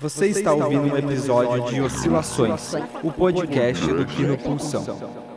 Você está ouvindo um episódio de Oscilações, o podcast do Kino Pulsão.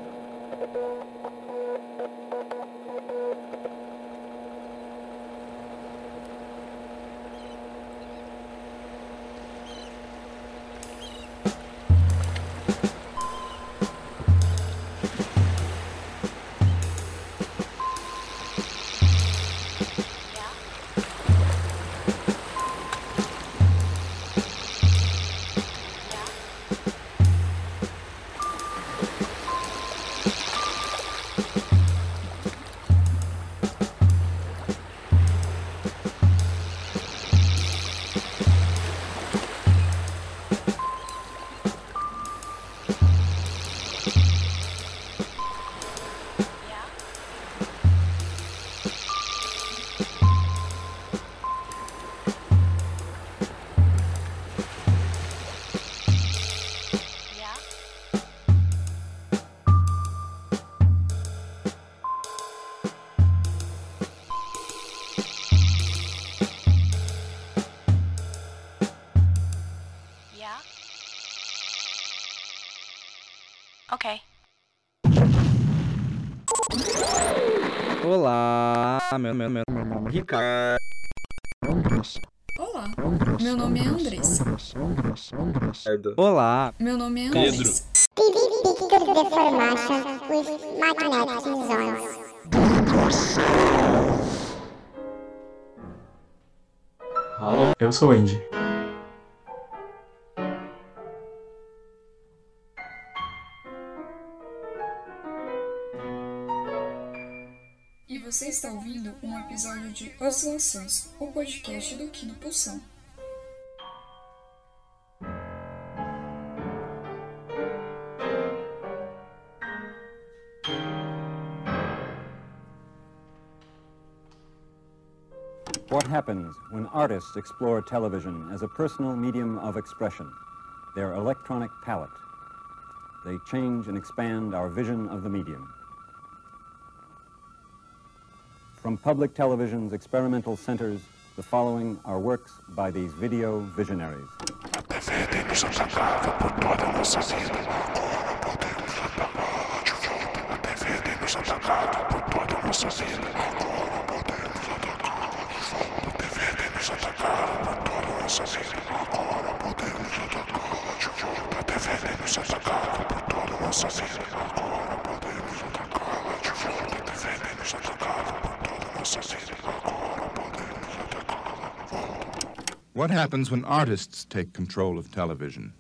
Okay. Olá, meu, meu, meu, meu nome é Ricardo. Olá, meu nome é Andressa. Olá, Meu nome é Pedro. With magnetic zones. Eu sou o Andy. Você está ouvindo um episódio de Oscilações, o podcast do Kino Pulsão. What happens when artists explore television as a personal medium of expression? Their electronic palette. They change and expand our vision of the medium. From public television's experimental centers, the following are works by these video visionaries. What happens when artists take control of television?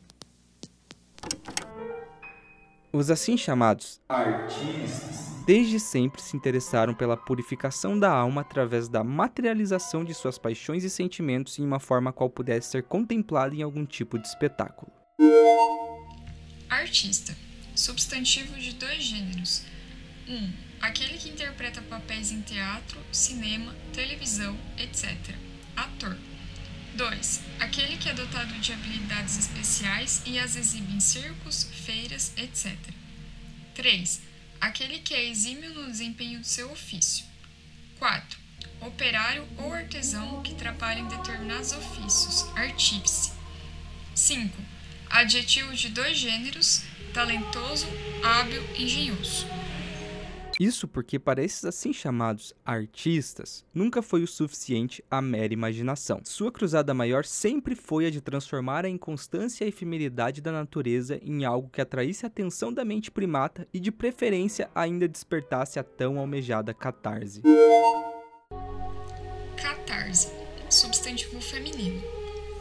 os assim chamados artistas desde sempre se interessaram pela purificação da alma através da materialização de suas paixões e sentimentos em uma forma qual pudesse ser contemplada em algum tipo de espetáculo. Artista. Substantivo de dois gêneros. 1. Um, aquele que interpreta papéis em teatro, cinema, televisão, etc. Ator. 2. Aquele que é dotado de habilidades especiais e as exibe em circos, feiras, etc. 3. Aquele que é exímio no desempenho do seu ofício. 4. Operário ou artesão que trabalha em determinados ofícios, artífice. 5. Adjetivo de dois gêneros, talentoso, hábil, engenhoso. Isso porque para esses assim chamados artistas nunca foi o suficiente a mera imaginação. Sua cruzada maior sempre foi a de transformar a inconstância e efemeridade da natureza em algo que atraísse a atenção da mente primata e de preferência ainda despertasse a tão almejada catarse. Catarse, substantivo feminino.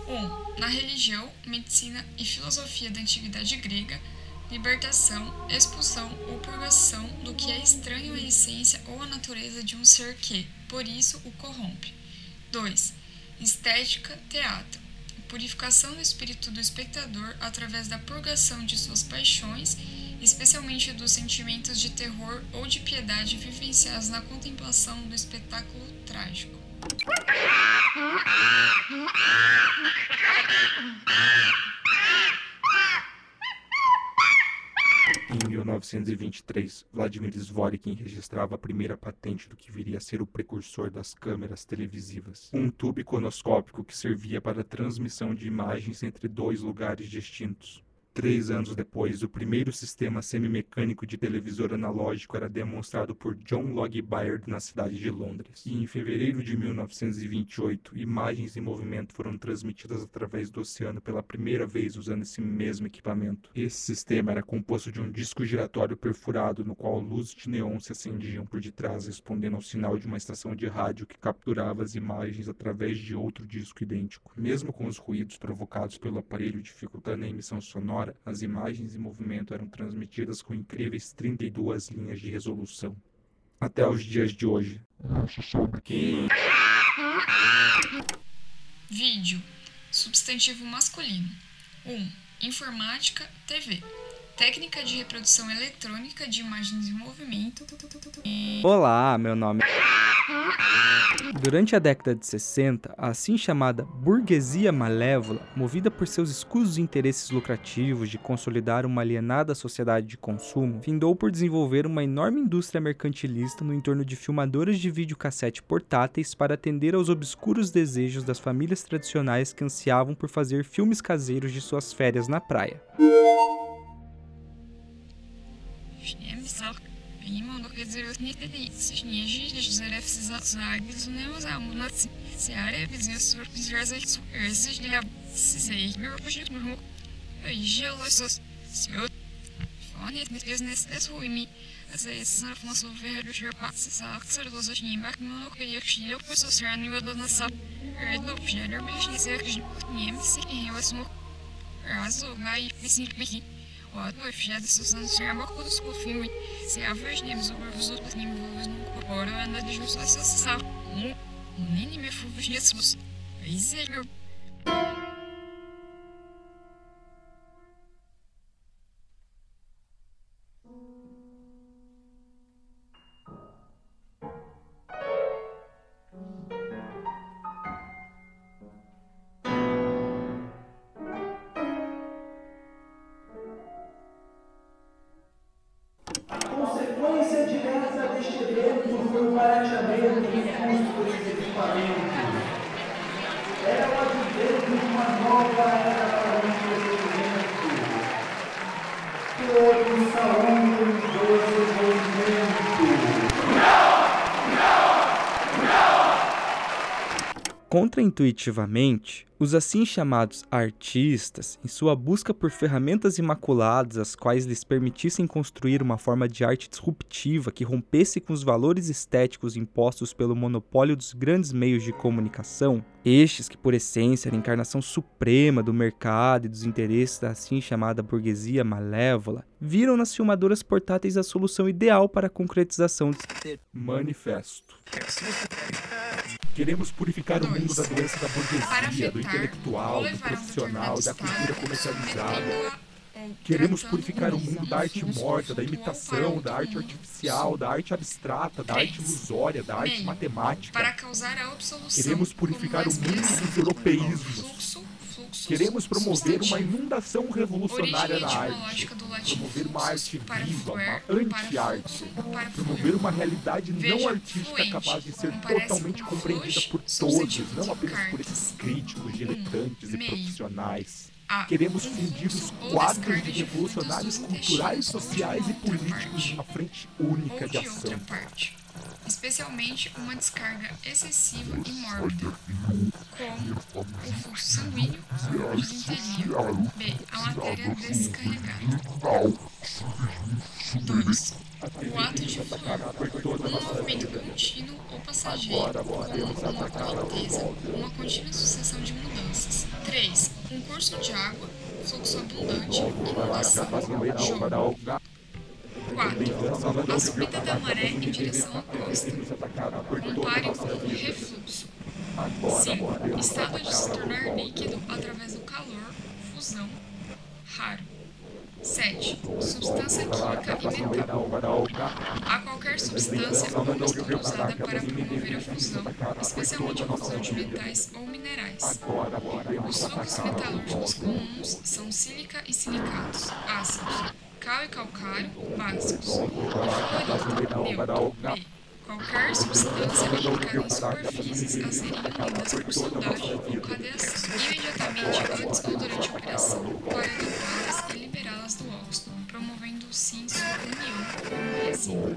1. Um, na religião, medicina e filosofia da antiguidade grega, libertação, expulsão ou purgação do que é estranho à essência ou à natureza de um ser que, por isso, o corrompe. 2. Estética, teatro. Purificação do espírito do espectador através da purgação de suas paixões, especialmente dos sentimentos de terror ou de piedade vivenciados na contemplação do espetáculo trágico. Em 1923, Vladimir Zworykin registrava a primeira patente do que viria a ser o precursor das câmeras televisivas. Um tubo iconoscópico que servia para a transmissão de imagens entre dois lugares distintos. Três anos depois, o primeiro sistema semimecânico de televisor analógico era demonstrado por John Logie Baird na cidade de Londres. E em fevereiro de 1928, imagens em movimento foram transmitidas através do oceano pela primeira vez usando esse mesmo equipamento. Esse sistema era composto de um disco giratório perfurado no qual luzes de neon se acendiam por detrás, respondendo ao sinal de uma estação de rádio que capturava as imagens através de outro disco idêntico. Mesmo com os ruídos provocados pelo aparelho dificultando a emissão sonora, as imagens em movimento eram transmitidas com incríveis 32 linhas de resolução. Até os dias de hoje. Vídeo. Substantivo masculino. 1. Informática, TV. Técnica de reprodução eletrônica de imagens em movimento. Olá, meu nome é. Durante a década de 60, a assim chamada burguesia malévola, movida por seus escusos interesses lucrativos de consolidar uma alienada sociedade de consumo, findou por desenvolver uma enorme indústria mercantilista no entorno de filmadoras de videocassete portáteis para atender aos obscuros desejos das famílias tradicionais que ansiavam por fazer filmes caseiros de suas férias na praia. Ņemsāk. Viņa man kaut kādā dzīvē nedēļas, viņš nežīļš zarefs zāgis un neuzāmunāts. Сиария бизнес связать здесь для заигрывающих ног. Ежело сос свет. Он нет бизнес с уйми. Заисав нас уверюще пацы за акцер до зажнимах много их шлёп со сранива до носа. Реду пшелёбишь не сверхнем сильнее восьмух. Разу на их песни пихи. Ładno wsiadł stosuncznie obok z filmy. Se weźmie wzór wzór z nim pora na dyżur sa mu. Nini me fu wziecmus. Izego. consequência Contraintuitivamente, os assim chamados artistas, em sua busca por ferramentas imaculadas as quais lhes permitissem construir uma forma de arte disruptiva que rompesse com os valores estéticos impostos pelo monopólio dos grandes meios de comunicação, estes que por essência eram a encarnação suprema do mercado e dos interesses da assim chamada burguesia malévola, viram nas filmadoras portáteis a solução ideal para a concretização de Manifesto. Queremos purificar o mundo da doença da burguesia, do intelectual, do profissional, da cultura comercializada. Queremos purificar o mundo da arte morta, da imitação, da arte artificial, da arte abstrata, da arte ilusória, da arte matemática. Para causar a absolução. Queremos purificar o mundo dos europeísmos. Queremos promover uma inundação revolucionária na arte, promover uma arte viva, uma anti-arte, promover uma realidade não artística capaz de ser totalmente compreendida por todos, não apenas por esses críticos, diletantes e profissionais. Queremos fundir os quadros de revolucionários culturais, sociais e políticos numa frente única de ação especialmente uma descarga excessiva e mórbida, como o fluxo sanguíneo ou desinteria. B. A matéria descarregada. 2. O ato de fluir, um movimento contínuo ou passageiro, como uma correnteza, uma contínua sucessão de mudanças. 3. Um curso de água, fluxo abundante, inundação, jogo. 4. A subida da maré em direção à costa. Compare com o refluxo. 5. Estado de se tornar líquido através do calor, fusão, raro. 7. Substância química e metal. A qualquer substância ou mistura usada para promover a fusão, especialmente a fusão de metais ou minerais. Os fluxos metalúrgicos comuns são sílica e silicatos, ácidos. Cal e calcário, básicos. Fluorito, neutro. Qualquer substância aplicada em superfícies a serem unidas por soldagem ou cadeação, imediatamente antes ou durante a operação, para dopá-las e liberá-las do óxido, promovendo sim sua união com resina.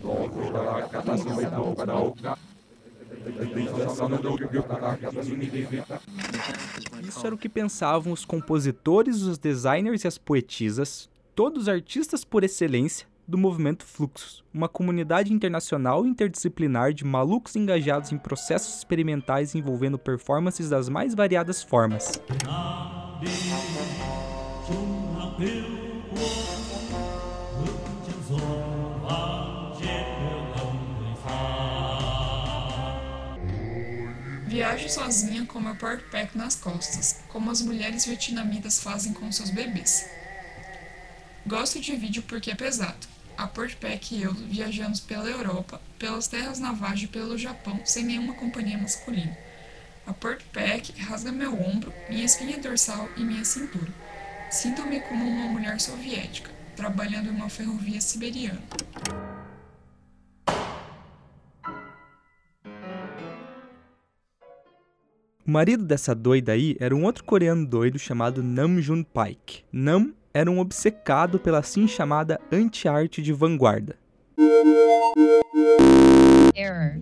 Isso era o que pensavam os compositores, os designers e as poetisas, todos os artistas por excelência do movimento Fluxus, uma comunidade internacional interdisciplinar de malucos engajados em processos experimentais envolvendo performances das mais variadas formas. Viajo sozinha com meu pork nas costas, como as mulheres vietnamitas fazem com seus bebês. Gosto de vídeo porque é pesado. A Portpack e eu viajamos pela Europa, pelas terras navais e pelo Japão sem nenhuma companhia masculina. A Portpack rasga meu ombro, minha espinha dorsal e minha cintura. Sinto-me como uma mulher soviética, trabalhando em uma ferrovia siberiana. O marido dessa doida aí era um outro coreano doido chamado Nam Jun Paik. Nam era um obcecado pela assim chamada anti-arte de vanguarda. Error.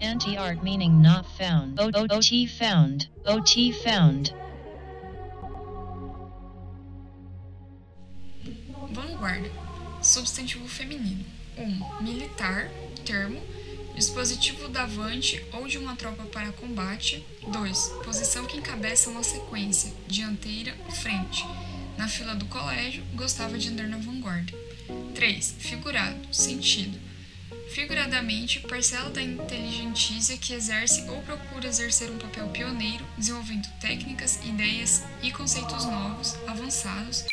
Anti-art meaning not found. O -o OT found. OT found. Vanguarda. Substantivo feminino. 1. Um, militar. Termo dispositivo davante ou de uma tropa para combate. 2. Posição que encabeça uma sequência, dianteira, frente. Na fila do colégio, gostava de andar na vanguarda. 3. Figurado, sentido. Figuradamente, parcela da inteligentícia que exerce ou procura exercer um papel pioneiro, desenvolvendo técnicas, ideias e conceitos novos, avançados.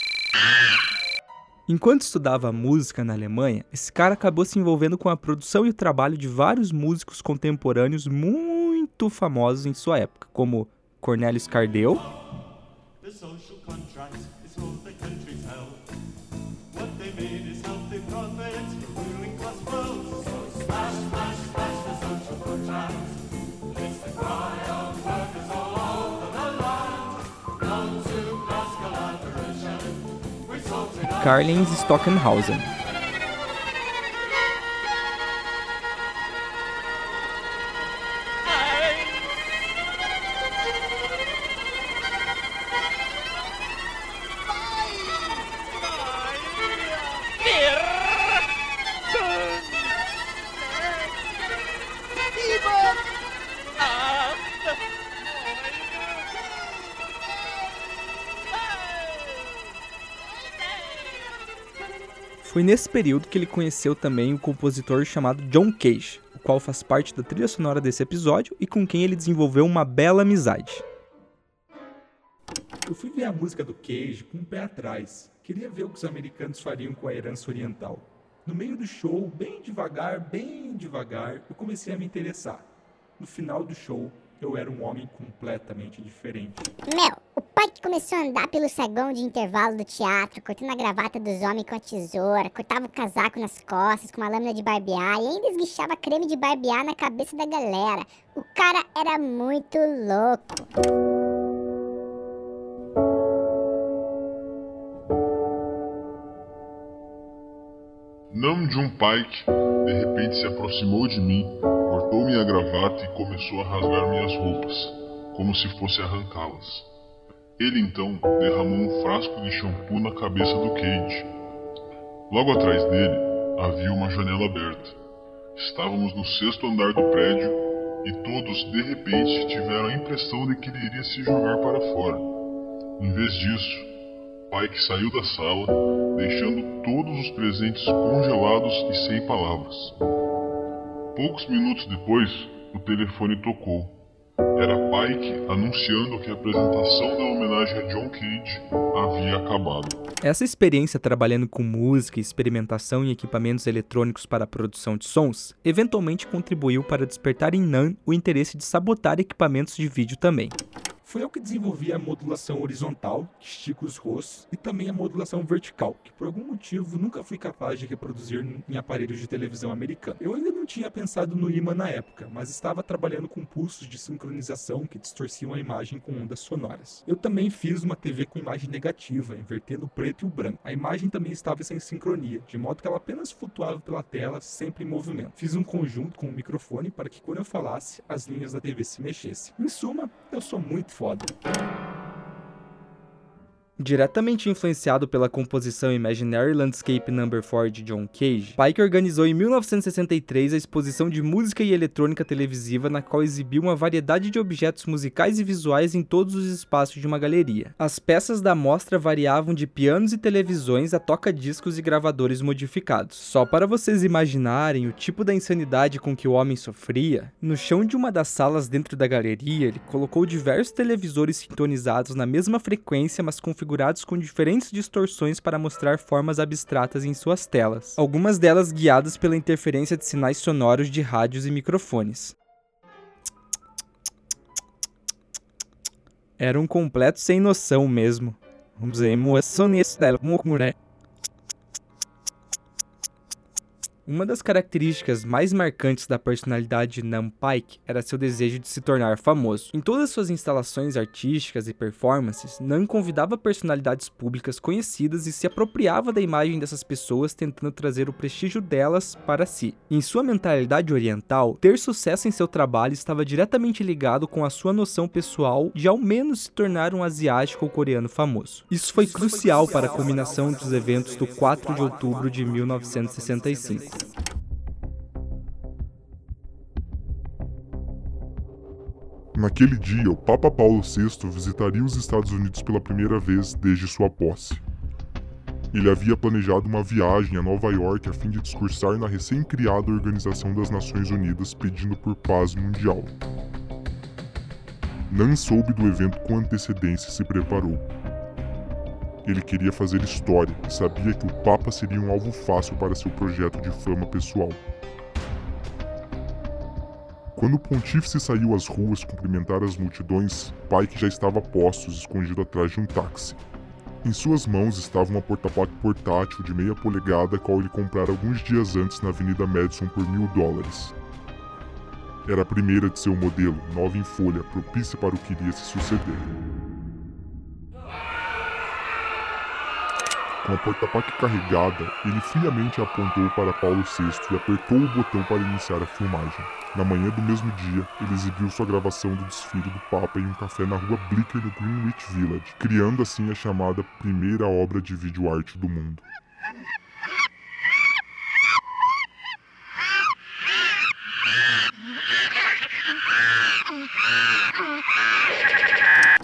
Enquanto estudava música na Alemanha, esse cara acabou se envolvendo com a produção e o trabalho de vários músicos contemporâneos muito famosos em sua época, como Cornelius Cardeu, Karlheinz Stockenhausen. Foi nesse período que ele conheceu também o compositor chamado John Cage, o qual faz parte da trilha sonora desse episódio e com quem ele desenvolveu uma bela amizade. Eu fui ver a música do Cage com um pé atrás. Queria ver o que os americanos fariam com a herança oriental. No meio do show, bem devagar, bem devagar, eu comecei a me interessar. No final do show, eu era um homem completamente diferente. Meu, o pai que começou a andar pelo saguão de intervalo do teatro, cortando a gravata dos homens com a tesoura, cortava o casaco nas costas com uma lâmina de barbear e ainda esguichava creme de barbear na cabeça da galera. O cara era muito louco. Nam Jun Paik de repente se aproximou de mim cortou minha gravata e começou a rasgar minhas roupas, como se fosse arrancá-las. Ele então derramou um frasco de shampoo na cabeça do Cage. Logo atrás dele havia uma janela aberta. Estávamos no sexto andar do prédio e todos de repente tiveram a impressão de que ele iria se jogar para fora. Em vez disso, Pike saiu da sala, deixando todos os presentes congelados e sem palavras. Poucos minutos depois, o telefone tocou. Era Pike anunciando que a apresentação da homenagem a John Cage havia acabado. Essa experiência trabalhando com música e experimentação em equipamentos eletrônicos para a produção de sons eventualmente contribuiu para despertar em Nan o interesse de sabotar equipamentos de vídeo também. Foi eu que desenvolvi a modulação horizontal, que estica os rostos, e também a modulação vertical, que por algum motivo nunca fui capaz de reproduzir em aparelhos de televisão americano. Eu ainda não tinha pensado no imã na época, mas estava trabalhando com pulsos de sincronização que distorciam a imagem com ondas sonoras. Eu também fiz uma TV com imagem negativa, invertendo o preto e o branco. A imagem também estava sem sincronia, de modo que ela apenas flutuava pela tela, sempre em movimento. Fiz um conjunto com o microfone para que quando eu falasse, as linhas da TV se mexessem. Em suma, eu sou muito foda. Diretamente influenciado pela composição Imaginary Landscape No. 4 de John Cage, Pike organizou em 1963 a exposição de música e eletrônica televisiva na qual exibiu uma variedade de objetos musicais e visuais em todos os espaços de uma galeria. As peças da mostra variavam de pianos e televisões a toca-discos e gravadores modificados. Só para vocês imaginarem o tipo da insanidade com que o homem sofria, no chão de uma das salas dentro da galeria ele colocou diversos televisores sintonizados na mesma frequência, mas configurados configurados com diferentes distorções para mostrar formas abstratas em suas telas, algumas delas guiadas pela interferência de sinais sonoros de rádios e microfones. Era um completo sem noção mesmo. Vamos dizer, uma das características mais marcantes da personalidade de Nam Pike era seu desejo de se tornar famoso. Em todas suas instalações artísticas e performances, Nam convidava personalidades públicas conhecidas e se apropriava da imagem dessas pessoas, tentando trazer o prestígio delas para si. Em sua mentalidade oriental, ter sucesso em seu trabalho estava diretamente ligado com a sua noção pessoal de ao menos se tornar um asiático ou coreano famoso. Isso foi crucial para a culminação dos eventos do 4 de outubro de 1965. Naquele dia, o Papa Paulo VI visitaria os Estados Unidos pela primeira vez desde sua posse. Ele havia planejado uma viagem a Nova York a fim de discursar na recém-criada Organização das Nações Unidas pedindo por paz mundial. Nan soube do evento com antecedência e se preparou. Ele queria fazer história e sabia que o Papa seria um alvo fácil para seu projeto de fama pessoal. Quando o pontífice saiu às ruas cumprimentar as multidões, Pike já estava a postos, escondido atrás de um táxi. Em suas mãos estava uma porta-placa portátil de meia polegada, qual ele comprara alguns dias antes na Avenida Madison por mil dólares. Era a primeira de seu modelo, nova em folha, propícia para o que iria se suceder. Com a porta-placa carregada, ele friamente apontou para Paulo VI e apertou o botão para iniciar a filmagem. Na manhã do mesmo dia, ele exibiu sua gravação do desfile do Papa em um café na rua Blicker no Greenwich Village, criando assim a chamada primeira obra de vídeo arte do mundo.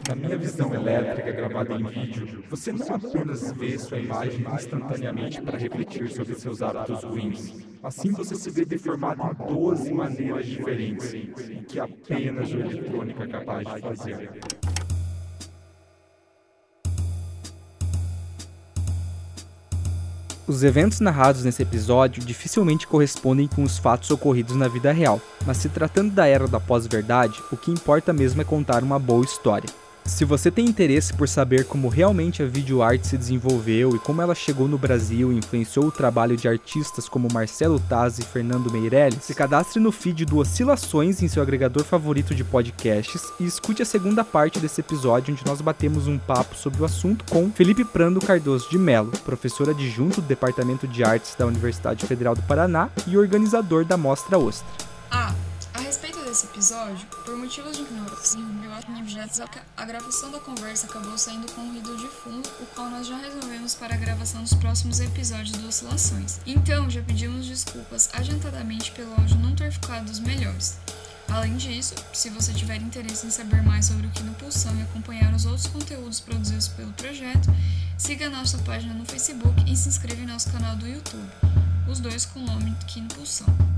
Na minha visão elétrica gravada em vídeo, você não apenas vê sua imagem instantaneamente para refletir sobre seus hábitos ruins. Assim você se vê deformado em 12 maneiras diferentes, que apenas o eletrônico é capaz de fazer. Os eventos narrados nesse episódio dificilmente correspondem com os fatos ocorridos na vida real, mas se tratando da era da pós-verdade, o que importa mesmo é contar uma boa história. Se você tem interesse por saber como realmente a videoarte se desenvolveu e como ela chegou no Brasil e influenciou o trabalho de artistas como Marcelo Taz e Fernando Meirelles, se cadastre no feed do Oscilações em seu agregador favorito de podcasts e escute a segunda parte desse episódio onde nós batemos um papo sobre o assunto com Felipe Prando Cardoso de Mello, professor adjunto do Departamento de Artes da Universidade Federal do Paraná e organizador da Mostra Ostra. Ah, desse episódio, por motivos de ignorância, a gravação da conversa acabou saindo com um ruído de fundo, o qual nós já resolvemos para a gravação dos próximos episódios do Oscilações. Então, já pedimos desculpas adiantadamente pelo áudio não ter ficado dos melhores. Além disso, se você tiver interesse em saber mais sobre o Kino Pulsão e acompanhar os outros conteúdos produzidos pelo projeto, siga nossa página no Facebook e se inscreva em nosso canal do YouTube, os dois com o nome Kino Pulsão.